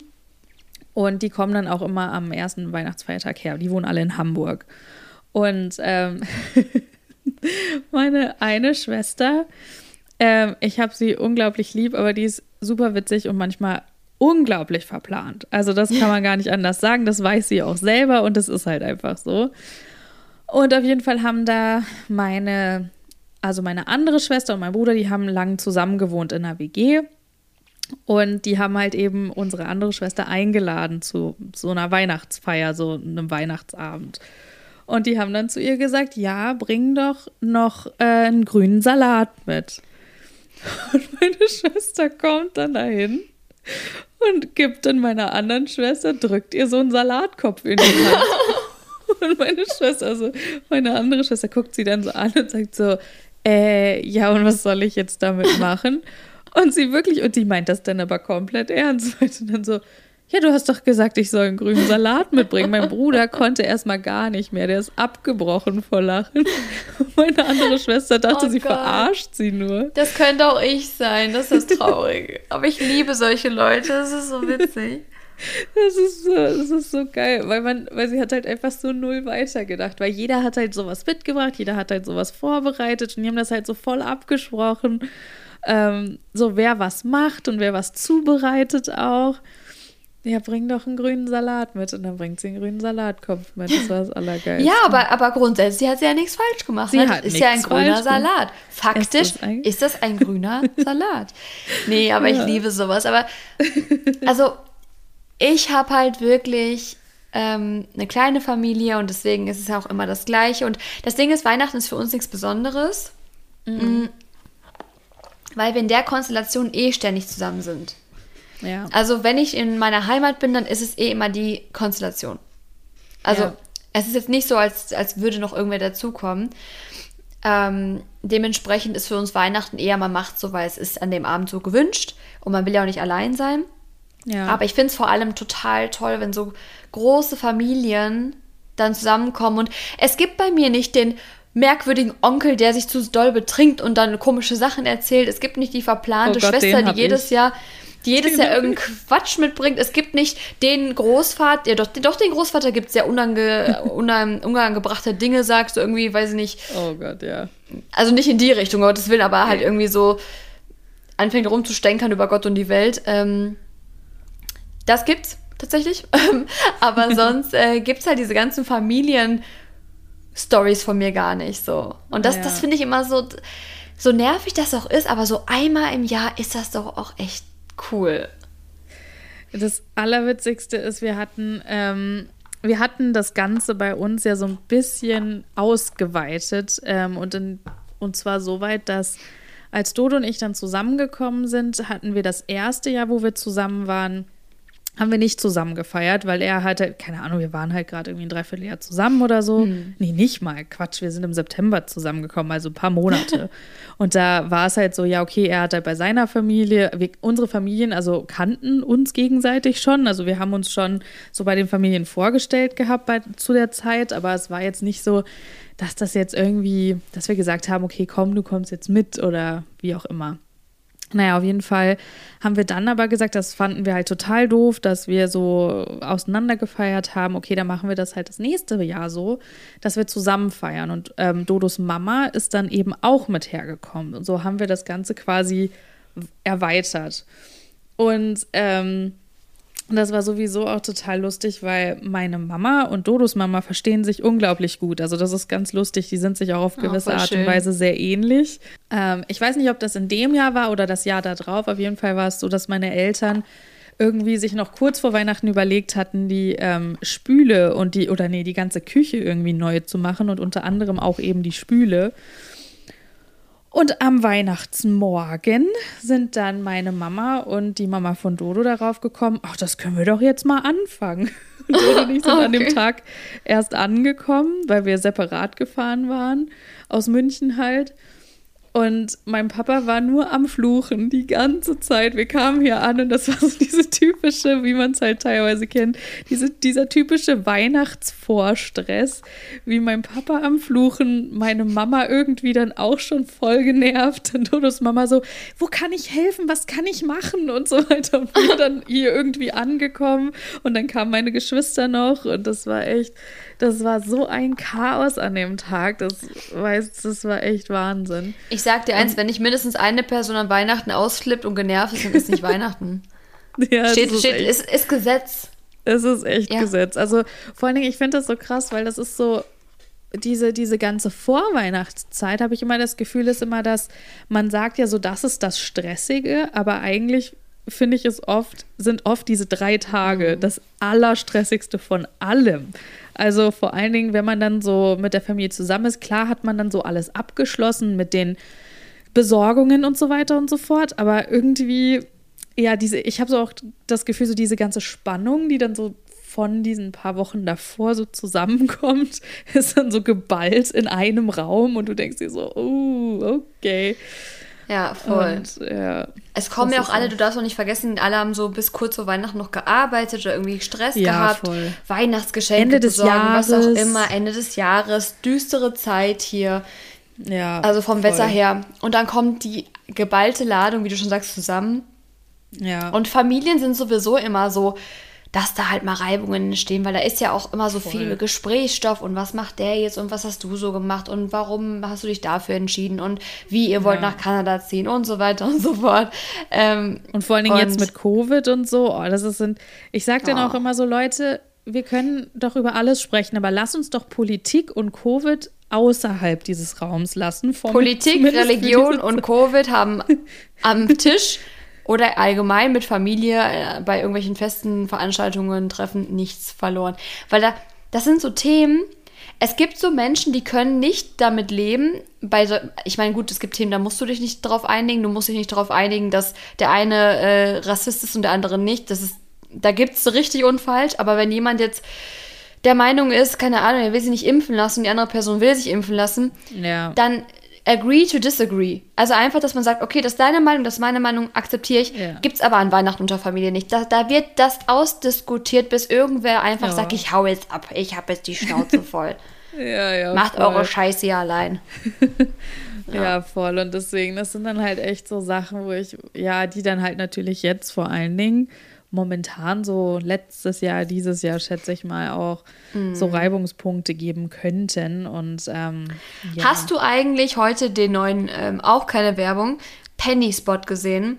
Und die kommen dann auch immer am ersten Weihnachtsfeiertag her. Die wohnen alle in Hamburg. Und ähm, [LAUGHS] meine eine Schwester, ähm, ich habe sie unglaublich lieb, aber die ist super witzig und manchmal unglaublich verplant. Also das kann man gar nicht anders sagen. Das weiß sie auch selber und das ist halt einfach so. Und auf jeden Fall haben da meine, also meine andere Schwester und mein Bruder, die haben lang zusammen gewohnt in einer WG. Und die haben halt eben unsere andere Schwester eingeladen zu so einer Weihnachtsfeier, so einem Weihnachtsabend. Und die haben dann zu ihr gesagt, ja, bring doch noch äh, einen grünen Salat mit. [LAUGHS] Und meine Schwester kommt dann dahin und gibt dann meiner anderen Schwester, drückt ihr so einen Salatkopf in die Hand. [LAUGHS] Und meine Schwester, also meine andere Schwester guckt sie dann so an und sagt so, äh, ja, und was soll ich jetzt damit machen? Und sie wirklich, und die meint das dann aber komplett ernst, [LAUGHS] weil sie dann so, ja, du hast doch gesagt, ich soll einen grünen Salat mitbringen. Mein Bruder konnte erstmal gar nicht mehr. Der ist abgebrochen vor Lachen. [LAUGHS] Meine andere Schwester dachte, oh sie Gott. verarscht sie nur. Das könnte auch ich sein. Das ist [LAUGHS] traurig. Aber ich liebe solche Leute. Das ist so witzig. Das ist so, das ist so geil, weil man, weil sie hat halt einfach so null weitergedacht, weil jeder hat halt sowas mitgebracht, jeder hat halt sowas vorbereitet und die haben das halt so voll abgesprochen ähm, so wer was macht und wer was zubereitet auch. Ja, bring doch einen grünen Salat mit. Und dann bringt sie einen grünen Salatkopf mit. Das war das Allergeilste. Ja, aber, aber grundsätzlich hat sie ja nichts falsch gemacht. Sie ne? hat ist ja ein grüner Salat. Faktisch ist das ein, ist das ein grüner [LAUGHS] Salat. Nee, aber ja. ich liebe sowas. Aber also, ich habe halt wirklich ähm, eine kleine Familie und deswegen ist es ja auch immer das Gleiche. Und das Ding ist, Weihnachten ist für uns nichts Besonderes. Mhm. Mm, weil wir in der Konstellation eh ständig zusammen sind. Ja. Also wenn ich in meiner Heimat bin, dann ist es eh immer die Konstellation. Also ja. es ist jetzt nicht so, als, als würde noch irgendwer dazukommen. Ähm, dementsprechend ist für uns Weihnachten eher, man macht so, weil es ist an dem Abend so gewünscht und man will ja auch nicht allein sein. Ja. Aber ich finde es vor allem total toll, wenn so große Familien dann zusammenkommen. Und es gibt bei mir nicht den merkwürdigen Onkel, der sich zu doll betrinkt und dann komische Sachen erzählt. Es gibt nicht die verplante oh Gott, Schwester, die jedes ich. Jahr die jedes Jahr irgendeinen Quatsch mitbringt. Es gibt nicht den Großvater, ja doch, doch den Großvater gibt es, der [LAUGHS] unange, unangebrachte Dinge sagt, so irgendwie, weiß ich nicht. Oh Gott, ja. Also nicht in die Richtung, Gottes Willen, aber halt irgendwie so anfängt rumzustänkern über Gott und die Welt. Ähm, das gibt's tatsächlich. [LAUGHS] aber [LAUGHS] sonst äh, gibt es halt diese ganzen Familien- Stories von mir gar nicht so. Und das, ja. das finde ich immer so, so nervig das auch ist, aber so einmal im Jahr ist das doch auch echt cool. Das Allerwitzigste ist, wir hatten, ähm, wir hatten das Ganze bei uns ja so ein bisschen ausgeweitet ähm, und, in, und zwar so weit, dass als Dodo und ich dann zusammengekommen sind, hatten wir das erste Jahr, wo wir zusammen waren, haben wir nicht zusammen gefeiert, weil er hatte, keine Ahnung, wir waren halt gerade irgendwie ein Dreivierteljahr zusammen oder so. Hm. Nee, nicht mal. Quatsch, wir sind im September zusammengekommen, also ein paar Monate. [LAUGHS] und da war es halt so, ja, okay, er hat halt bei seiner Familie, wir, unsere Familien, also kannten uns gegenseitig schon. Also wir haben uns schon so bei den Familien vorgestellt gehabt bei, zu der Zeit, aber es war jetzt nicht so, dass das jetzt irgendwie, dass wir gesagt haben, okay, komm, du kommst jetzt mit oder wie auch immer. Naja, auf jeden Fall haben wir dann aber gesagt, das fanden wir halt total doof, dass wir so auseinandergefeiert haben. Okay, dann machen wir das halt das nächste Jahr so, dass wir zusammen feiern. Und ähm, Dodos Mama ist dann eben auch mit hergekommen. Und so haben wir das Ganze quasi erweitert. Und ähm, und das war sowieso auch total lustig, weil meine Mama und Dodos Mama verstehen sich unglaublich gut. Also das ist ganz lustig. Die sind sich auch auf oh, gewisse oh, Art und Weise sehr ähnlich. Ähm, ich weiß nicht, ob das in dem Jahr war oder das Jahr darauf. Auf jeden Fall war es so, dass meine Eltern irgendwie sich noch kurz vor Weihnachten überlegt hatten, die ähm, Spüle und die, oder nee, die ganze Küche irgendwie neu zu machen und unter anderem auch eben die Spüle. Und am Weihnachtsmorgen sind dann meine Mama und die Mama von Dodo darauf gekommen, ach, das können wir doch jetzt mal anfangen. [LAUGHS] Und Dodo und ich sind okay. an dem Tag erst angekommen, weil wir separat gefahren waren, aus München halt. Und mein Papa war nur am Fluchen die ganze Zeit. Wir kamen hier an und das war so [LAUGHS] diese typische, wie man es halt teilweise kennt, diese, dieser typische Weihnachtsvorstress, wie mein Papa am Fluchen, meine Mama irgendwie dann auch schon voll genervt. [LAUGHS] Und Dodos Mama so, wo kann ich helfen? Was kann ich machen? Und so weiter. Und wir dann [LAUGHS] hier irgendwie angekommen und dann kamen meine Geschwister noch und das war echt, das war so ein Chaos an dem Tag. Das, weiß, das war echt Wahnsinn. Ich sag dir eins, und, wenn nicht mindestens eine Person an Weihnachten ausflippt und genervt ist, dann ist nicht [LAUGHS] Weihnachten. Ja, steht, ist, steht ist, ist Gesetz. Es ist echt ja. Gesetz. Also vor allen Dingen, ich finde das so krass, weil das ist so, diese, diese ganze Vorweihnachtszeit, habe ich immer das Gefühl, ist immer, dass man sagt ja so, das ist das Stressige, aber eigentlich finde ich es oft, sind oft diese drei Tage mhm. das Allerstressigste von allem. Also vor allen Dingen, wenn man dann so mit der Familie zusammen ist, klar hat man dann so alles abgeschlossen mit den Besorgungen und so weiter und so fort, aber irgendwie, ja, diese, ich habe so auch das Gefühl, so diese ganze Spannung, die dann so von diesen paar Wochen davor so zusammenkommt, [LAUGHS] ist dann so geballt in einem Raum und du denkst dir so, oh, okay. Ja, voll. Und, ja, es kommen ja auch alle, du darfst auch nicht vergessen, alle haben so bis kurz vor Weihnachten noch gearbeitet oder irgendwie Stress ja, gehabt. Voll. Weihnachtsgeschenke Ende des besorgen, Jahres. was auch immer. Ende des Jahres, düstere Zeit hier. Ja. Also vom voll. Wetter her. Und dann kommt die geballte Ladung, wie du schon sagst, zusammen. Ja. Und Familien sind sowieso immer so, dass da halt mal Reibungen entstehen, weil da ist ja auch immer so Voll. viel Gesprächsstoff und was macht der jetzt und was hast du so gemacht und warum hast du dich dafür entschieden und wie ihr wollt ja. nach Kanada ziehen und so weiter und so fort. Ähm, und vor allen Dingen jetzt mit Covid und so, oh, das ist sind, ich sag dann oh. auch immer so, Leute, wir können doch über alles sprechen, aber lass uns doch Politik und Covid außerhalb dieses Raums lassen. Politik, Religion und Covid haben [LAUGHS] am Tisch oder allgemein mit Familie äh, bei irgendwelchen festen Veranstaltungen, Treffen nichts verloren. Weil da, das sind so Themen, es gibt so Menschen, die können nicht damit leben. Bei so, ich meine, gut, es gibt Themen, da musst du dich nicht drauf einigen. Du musst dich nicht darauf einigen, dass der eine äh, Rassist ist und der andere nicht. Das ist, da gibt es richtig und falsch. Aber wenn jemand jetzt der Meinung ist, keine Ahnung, er will sich nicht impfen lassen, die andere Person will sich impfen lassen, ja. dann agree to disagree. Also einfach, dass man sagt, okay, das ist deine Meinung, das ist meine Meinung, akzeptiere ich. Ja. Gibt es aber an Weihnachten unter Familie nicht. Da, da wird das ausdiskutiert, bis irgendwer einfach ja. sagt, ich hau jetzt ab, ich habe jetzt die Schnauze [LAUGHS] voll. ja, ja, Macht voll. eure Scheiße ja allein. [LAUGHS] ja. ja, voll. Und deswegen, das sind dann halt echt so Sachen, wo ich, ja, die dann halt natürlich jetzt vor allen Dingen momentan so letztes Jahr, dieses Jahr schätze ich mal auch mm. so Reibungspunkte geben könnten. Und ähm, ja. hast du eigentlich heute den neuen, ähm, auch keine Werbung, Penny Spot gesehen?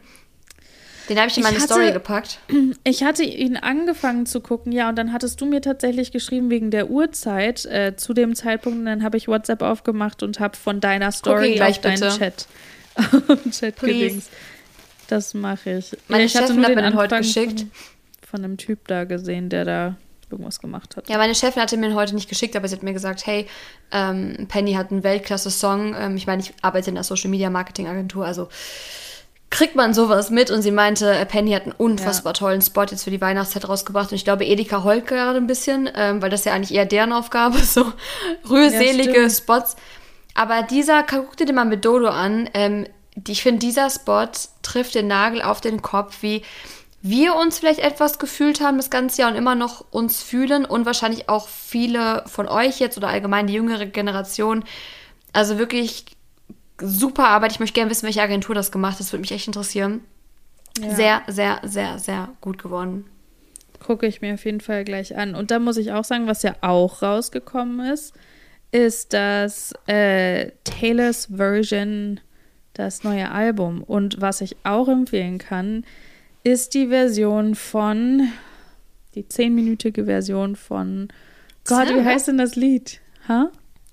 Den habe ich in meine ich hatte, Story gepackt. [CLEARS THROAT] Ich hatte ihn angefangen zu gucken, ja, und dann hattest du mir tatsächlich geschrieben wegen der Uhrzeit äh, zu dem Zeitpunkt. Und dann habe ich WhatsApp aufgemacht und habe von deiner Story gleich auf deinen Chat, [LAUGHS] Chat gedings. Das mache ich. Meine ich Chefin hat mir den heute geschickt. Von, von einem Typ da gesehen, der da irgendwas gemacht hat. Ja, meine Chefin hatte mir heute nicht geschickt, aber sie hat mir gesagt, hey, ähm, Penny hat einen Weltklasse-Song. Ähm, ich meine, ich arbeite in der Social Media Marketing Agentur, also kriegt man sowas mit und sie meinte, äh, Penny hat einen unfassbar ja. tollen Spot jetzt für die Weihnachtszeit rausgebracht und ich glaube, Edeka heult gerade ein bisschen, ähm, weil das ja eigentlich eher deren Aufgabe, so rührselige ja, Spots. Aber dieser, guck dir den mal mit Dodo an, ähm, ich finde, dieser Spot trifft den Nagel auf den Kopf, wie wir uns vielleicht etwas gefühlt haben das ganze Jahr und immer noch uns fühlen und wahrscheinlich auch viele von euch jetzt oder allgemein die jüngere Generation. Also wirklich super Arbeit. Ich möchte gerne wissen, welche Agentur das gemacht hat. Das würde mich echt interessieren. Ja. Sehr, sehr, sehr, sehr gut geworden. Gucke ich mir auf jeden Fall gleich an. Und da muss ich auch sagen, was ja auch rausgekommen ist, ist das äh, Taylors Version, das neue Album. Und was ich auch empfehlen kann, ist die Version von, die zehnminütige Version von, Gott, wie heißt denn das Lied? Huh?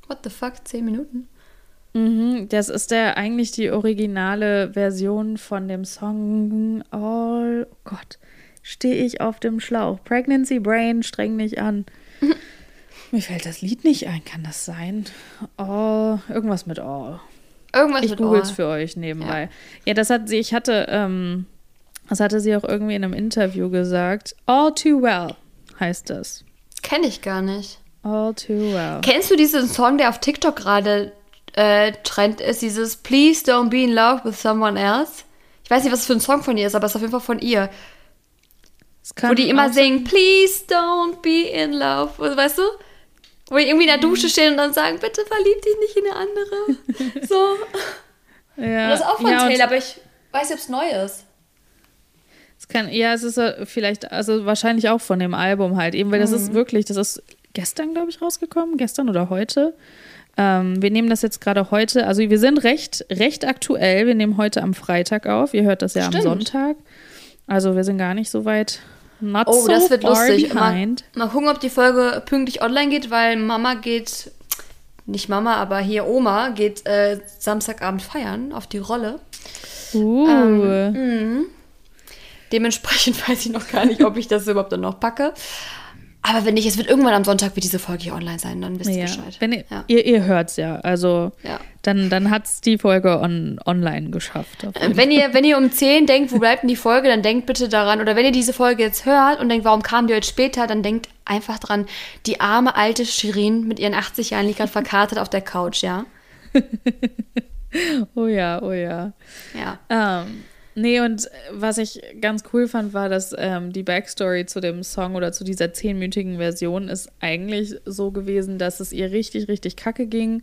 What the fuck, zehn Minuten? Mhm, das ist der eigentlich die originale Version von dem Song All, oh Gott, stehe ich auf dem Schlauch. Pregnancy Brain, streng dich an. [LAUGHS] Mir fällt das Lied nicht ein, kann das sein? Oh, irgendwas mit All. Irgendwas ich google es für euch nebenbei. Ja. ja, das hat sie, ich hatte, ähm, das hatte sie auch irgendwie in einem Interview gesagt. All Too Well heißt das. Kenne ich gar nicht. All Too Well. Kennst du diesen Song, der auf TikTok gerade äh, Trend ist, dieses Please don't be in love with someone else. Ich weiß nicht, was für ein Song von ihr ist, aber es ist auf jeden Fall von ihr. Wo die immer singen, Please don't be in love. Weißt du? Wo die irgendwie in der Dusche stehen und dann sagen, bitte verlieb dich nicht in eine andere. so. [LAUGHS] Ja. Und das ist auch von ja, Taylor, aber ich weiß nicht, ob es neu ist. Es kann, ja, es ist vielleicht, also wahrscheinlich auch von dem Album halt, eben, weil mhm. das ist wirklich, das ist gestern, glaube ich, rausgekommen, gestern oder heute. Ähm, wir nehmen das jetzt gerade heute, also wir sind recht, recht aktuell. Wir nehmen heute am Freitag auf. Ihr hört das ja Stimmt. am Sonntag. Also wir sind gar nicht so weit. Not oh, so das wird lustig. Mal, mal gucken, ob die Folge pünktlich online geht, weil Mama geht, nicht Mama, aber hier Oma geht äh, Samstagabend feiern auf die Rolle. Uh. Ähm, Dementsprechend [LAUGHS] weiß ich noch gar nicht, ob ich das überhaupt dann noch packe. Aber wenn nicht, es wird irgendwann am Sonntag wie diese Folge hier online sein, dann wisst ihr Bescheid. Wenn ihr, ja. ihr, ihr hört es ja, also ja. dann, dann hat es die Folge on, online geschafft. Äh, wenn ihr, wenn ihr um 10 denkt, wo bleibt denn die Folge, dann denkt bitte daran, oder wenn ihr diese Folge jetzt hört und denkt, warum kam die heute später, dann denkt einfach dran, die arme alte Shirin mit ihren 80 Jahren liegt gerade verkartet auf der Couch, ja? [LAUGHS] oh ja, oh ja. Ja. Ähm, Nee, und äh, was ich ganz cool fand, war, dass ähm, die Backstory zu dem Song oder zu dieser zehnminütigen Version ist eigentlich so gewesen, dass es ihr richtig, richtig kacke ging.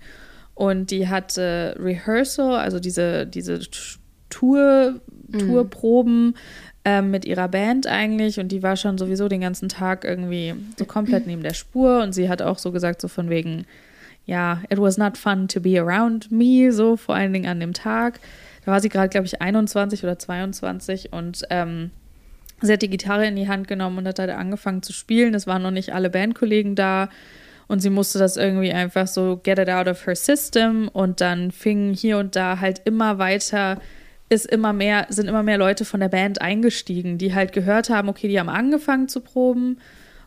Und die hatte Rehearsal, also diese, diese Tour, mhm. Tourproben ähm, mit ihrer Band eigentlich. Und die war schon sowieso den ganzen Tag irgendwie so komplett neben der Spur. Und sie hat auch so gesagt, so von wegen, ja, it was not fun to be around me, so vor allen Dingen an dem Tag. Da war sie gerade, glaube ich, 21 oder 22 und ähm, sie hat die Gitarre in die Hand genommen und hat halt angefangen zu spielen. Es waren noch nicht alle Bandkollegen da und sie musste das irgendwie einfach so get it out of her system und dann fingen hier und da halt immer weiter ist immer mehr, sind immer mehr Leute von der Band eingestiegen, die halt gehört haben, okay, die haben angefangen zu proben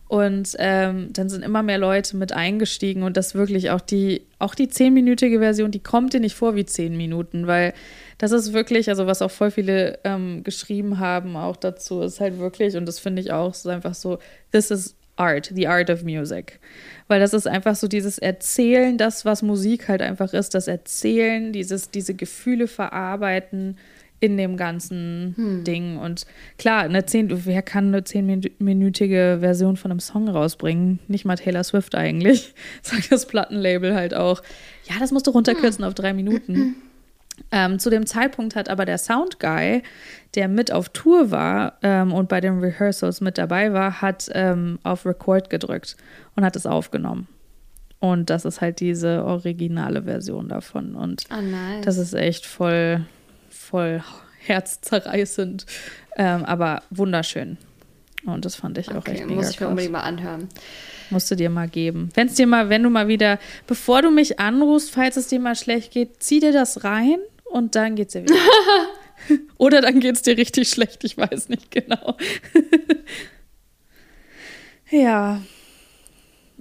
und ähm, dann sind immer mehr Leute mit eingestiegen und das wirklich auch die, auch die zehnminütige Version, die kommt dir nicht vor wie zehn Minuten, weil das ist wirklich, also was auch voll viele ähm, geschrieben haben, auch dazu, ist halt wirklich, und das finde ich auch, ist einfach so, this is art, the art of music. Weil das ist einfach so dieses Erzählen, das, was Musik halt einfach ist, das Erzählen, dieses, diese Gefühle verarbeiten in dem ganzen hm. Ding. Und klar, eine zehn, wer kann eine zehnminütige Version von einem Song rausbringen? Nicht mal Taylor Swift eigentlich. [LAUGHS] Sagt das Plattenlabel halt auch. Ja, das musst du runterkürzen hm. auf drei Minuten. [CLEARS THROAT] Ähm, zu dem Zeitpunkt hat aber der Soundguy, der mit auf Tour war ähm, und bei den Rehearsals mit dabei war, hat ähm, auf Record gedrückt und hat es aufgenommen. Und das ist halt diese originale Version davon. Und oh, nice. das ist echt voll, voll herzzerreißend, ähm, aber wunderschön. Und das fand ich auch okay, echt mega muss ich mir unbedingt mal anhören. Musst du dir mal geben. Wenn es dir mal, wenn du mal wieder, bevor du mich anrufst, falls es dir mal schlecht geht, zieh dir das rein und dann geht's dir wieder. [LAUGHS] [LAUGHS] Oder dann geht's dir richtig schlecht, ich weiß nicht genau. [LAUGHS] ja.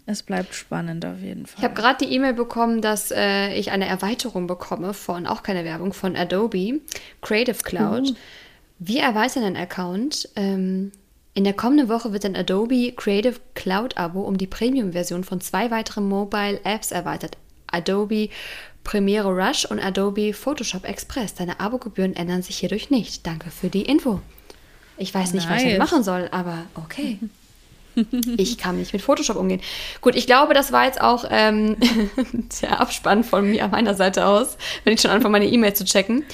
Es bleibt spannend auf jeden Fall. Ich habe gerade die E-Mail bekommen, dass äh, ich eine Erweiterung bekomme von, auch keine Werbung, von Adobe Creative Cloud. Uh. Wir erweitern den Account. Ähm, in der kommenden Woche wird ein Adobe Creative Cloud Abo um die Premium-Version von zwei weiteren Mobile Apps erweitert. Adobe Premiere Rush und Adobe Photoshop Express. Deine Abogebühren ändern sich hierdurch nicht. Danke für die Info. Ich weiß nicht, nice. was ich machen soll, aber okay. ich kann nicht mit Photoshop umgehen. Gut, ich glaube, das war jetzt auch ähm, [LAUGHS] der Abspann von mir, meiner Seite aus, wenn ich schon anfange, meine E-Mail zu checken.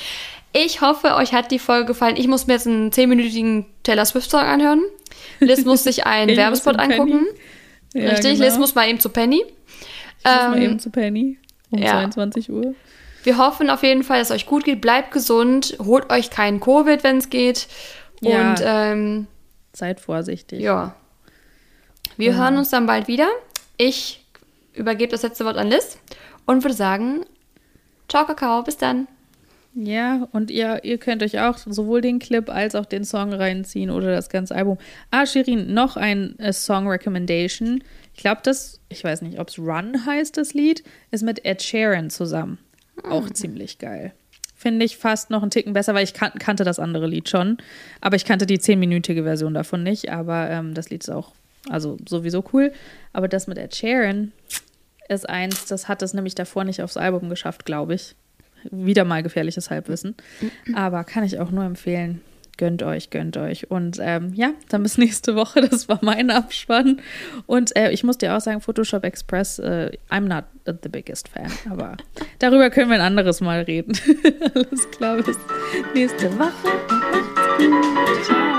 Ich hoffe, euch hat die Folge gefallen. Ich muss mir jetzt einen 10-minütigen Taylor Swift-Song anhören. Liz muss sich einen [LAUGHS] Werbespot angucken. Ja, Richtig, genau. Liz muss mal eben zu Penny. Ich ähm, muss mal ähm, eben zu Penny um ja. 22 Uhr. Wir hoffen auf jeden Fall, dass es euch gut geht. Bleibt gesund. Holt euch keinen Covid, wenn es geht. Ja. Und ähm, seid vorsichtig. Ja. Wir ja. hören uns dann bald wieder. Ich übergebe das letzte Wort an Liz und würde sagen, ciao Kakao, bis dann. Ja, und ihr, ihr könnt euch auch sowohl den Clip als auch den Song reinziehen oder das ganze Album. Ah, Shirin, noch ein äh, Song Recommendation. Ich glaube, das, ich weiß nicht, ob es Run heißt, das Lied, ist mit Ed Sheeran zusammen. Auch mhm. ziemlich geil. Finde ich fast noch einen Ticken besser, weil ich kan kannte das andere Lied schon. Aber ich kannte die zehnminütige Version davon nicht. Aber ähm, das Lied ist auch, also sowieso cool. Aber das mit Ed Sheeran ist eins, das hat es nämlich davor nicht aufs Album geschafft, glaube ich. Wieder mal gefährliches Halbwissen. Aber kann ich auch nur empfehlen. Gönnt euch, gönnt euch. Und ähm, ja, dann bis [LAUGHS] nächste Woche. Das war mein Abspann. Und äh, ich muss dir auch sagen, Photoshop Express, äh, I'm not the biggest fan. Aber darüber können wir ein anderes Mal reden. [LAUGHS] Alles klar, bis nächste Woche. Ciao.